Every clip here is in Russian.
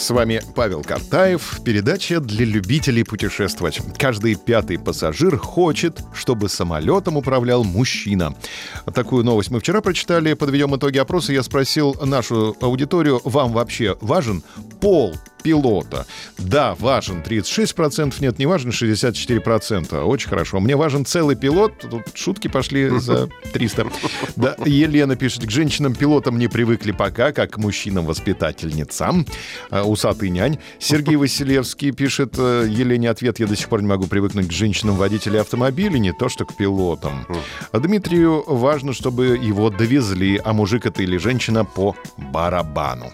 С вами Павел Картаев. Передача для любителей путешествовать. Каждый пятый пассажир хочет, чтобы самолетом управлял мужчина. Такую новость мы вчера прочитали. Подведем итоги опроса. Я спросил нашу аудиторию, вам вообще важен пол пилота. Да, важен 36%, нет, не важен 64%. Очень хорошо. Мне важен целый пилот. Тут шутки пошли за 300. Да, Елена пишет, к женщинам-пилотам не привыкли пока, как к мужчинам-воспитательницам. А, усатый нянь. Сергей Василевский пишет э, Елене ответ, я до сих пор не могу привыкнуть к женщинам-водителям автомобилей, не то что к пилотам. А Дмитрию важно, чтобы его довезли, а мужик это или женщина по барабану.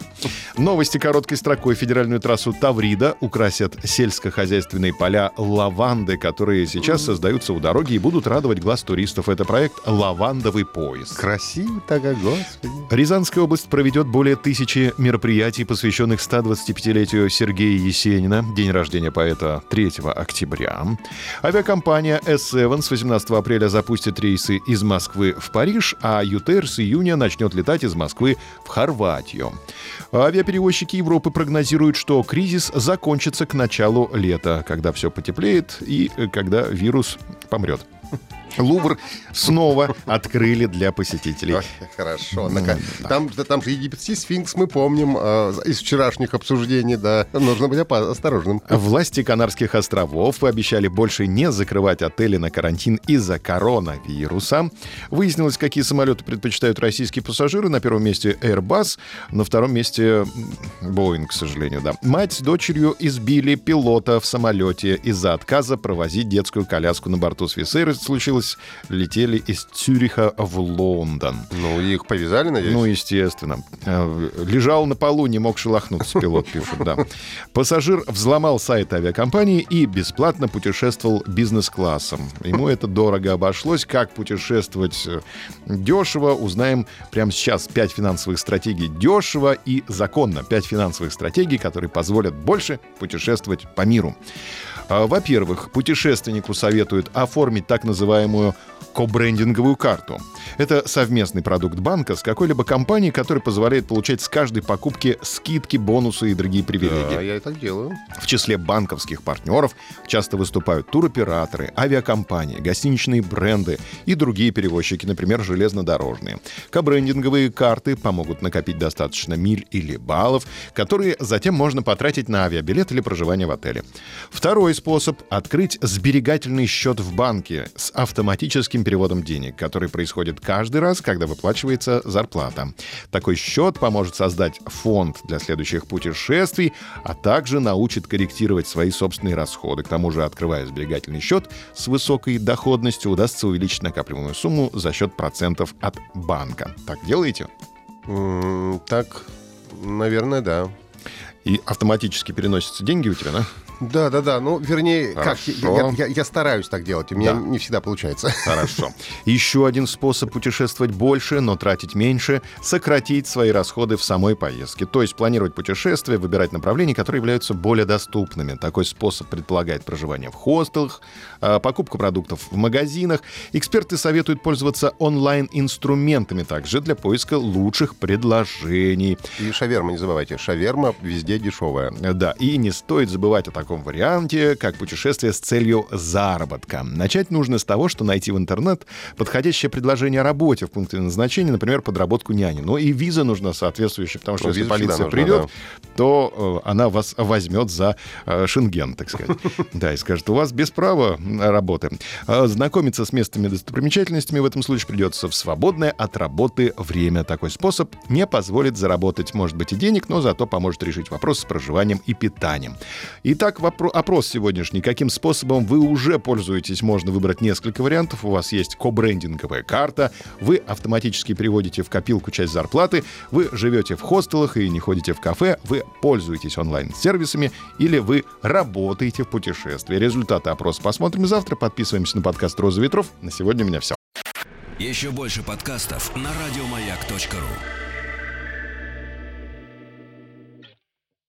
Новости короткой строкой. Федеральную трассу Таврида украсят сельскохозяйственные поля лаванды, которые сейчас создаются у дороги и будут радовать глаз туристов. Это проект «Лавандовый поезд». Красиво так, а, господи. Рязанская область проведет более тысячи мероприятий, посвященных 125-летию Сергея Есенина, день рождения поэта 3 октября. Авиакомпания S7 с 18 апреля запустит рейсы из Москвы в Париж, а ЮТР с июня начнет летать из Москвы в Хорватию. Авиаперевозчики Европы прогнозируют, что кризис закончится к началу лета, когда все потеплеет и э, когда вирус помрет. Лувр снова открыли для посетителей. Ой, хорошо. Ну-ка. Там, да, там же египетский сфинкс, мы помним э, из вчерашних обсуждений, да. Нужно быть осторожным. Власти Канарских островов пообещали больше не закрывать отели на карантин из-за коронавируса. Выяснилось, какие самолеты предпочитают российские пассажиры. На первом месте Airbus, на втором месте Boeing, к сожалению, да. Мать с дочерью избили пилота в самолете из-за отказа провозить детскую коляску на борту Свисейр. Это случилось, летели из Цюриха в Лондон. Ну, их повязали, надеюсь? Ну, естественно. Э, Лежал на полу, не мог шелохнуться, пилот пишет, да. Пассажир взломал сайт авиакомпании и бесплатно путешествовал бизнес-классом. Ему это дорого обошлось. Как путешествовать э, дешево, узнаем прямо сейчас. Пять финансовых стратегий дешево и законно. Пять финансовых стратегий, которые позволят больше путешествовать по миру. А, Во-первых, путешественнику советуют оформить так называемую кобрендинговую карту. Это совместный продукт банка с какой-либо компанией, который позволяет получать с каждой покупки скидки, бонусы и другие привилегии. Да, я это делаю. В числе банковских партнеров часто выступают туроператоры, авиакомпании, гостиничные бренды и другие перевозчики, например, железнодорожные. Кобрендинговые карты помогут накопить достаточно миль или баллов, которые затем можно потратить на авиабилет или проживание в отеле. Второй способ — открыть сберегательный счет в банке с автоматическим переводом денег, который происходит каждый раз, когда выплачивается зарплата. Такой счет поможет создать фонд для следующих путешествий, а также научит корректировать свои собственные расходы. К тому же, открывая сберегательный счет с высокой доходностью, удастся увеличить накапливаемую сумму за счет процентов от банка. Так делаете? Так, наверное, да. И автоматически переносятся деньги у тебя, да? Да, да, да. Ну, вернее, как, я, я- я стараюсь так делать. У меня Да. не всегда получается. Хорошо. Еще один способ путешествовать больше, но тратить меньше — сократить свои расходы в самой поездке. То есть планировать путешествия, выбирать направления, которые являются более доступными. Такой способ предполагает проживание в хостелах, а, покупку продуктов в магазинах. Эксперты советуют пользоваться онлайн-инструментами также для поиска лучших предложений. И шаверма, не забывайте. Шаверма везде дешевая. Да, и не стоит забывать о таком варианте, как путешествие с целью заработка. Начать нужно с того, что найти в интернет подходящее предложение о работе в пункте назначения, например, подработку няни. Но и виза нужна соответствующая, потому что Ну, если полиция нужна, придет, то э, она вас возьмет за э, шенген, так сказать. Да, и скажет, у вас без права работы. А Знакомиться с местными достопримечательностями в этом случае придется в свободное от работы время. Такой способ не позволит заработать, может быть, и денег, но зато поможет решить вопрос с проживанием и питанием. Итак, опрос сегодняшний. Каким способом вы уже пользуетесь? Можно выбрать несколько вариантов. У вас есть кобрендинговая карта. Вы автоматически переводите в копилку часть зарплаты. Вы живете в хостелах и не ходите в кафе. Вы пользуетесь онлайн-сервисами или вы работаете в путешествии. Результаты опроса посмотрим завтра. Подписываемся на подкаст «Роза ветров». На сегодня у меня все. Еще больше подкастов на радиомаяк.ру.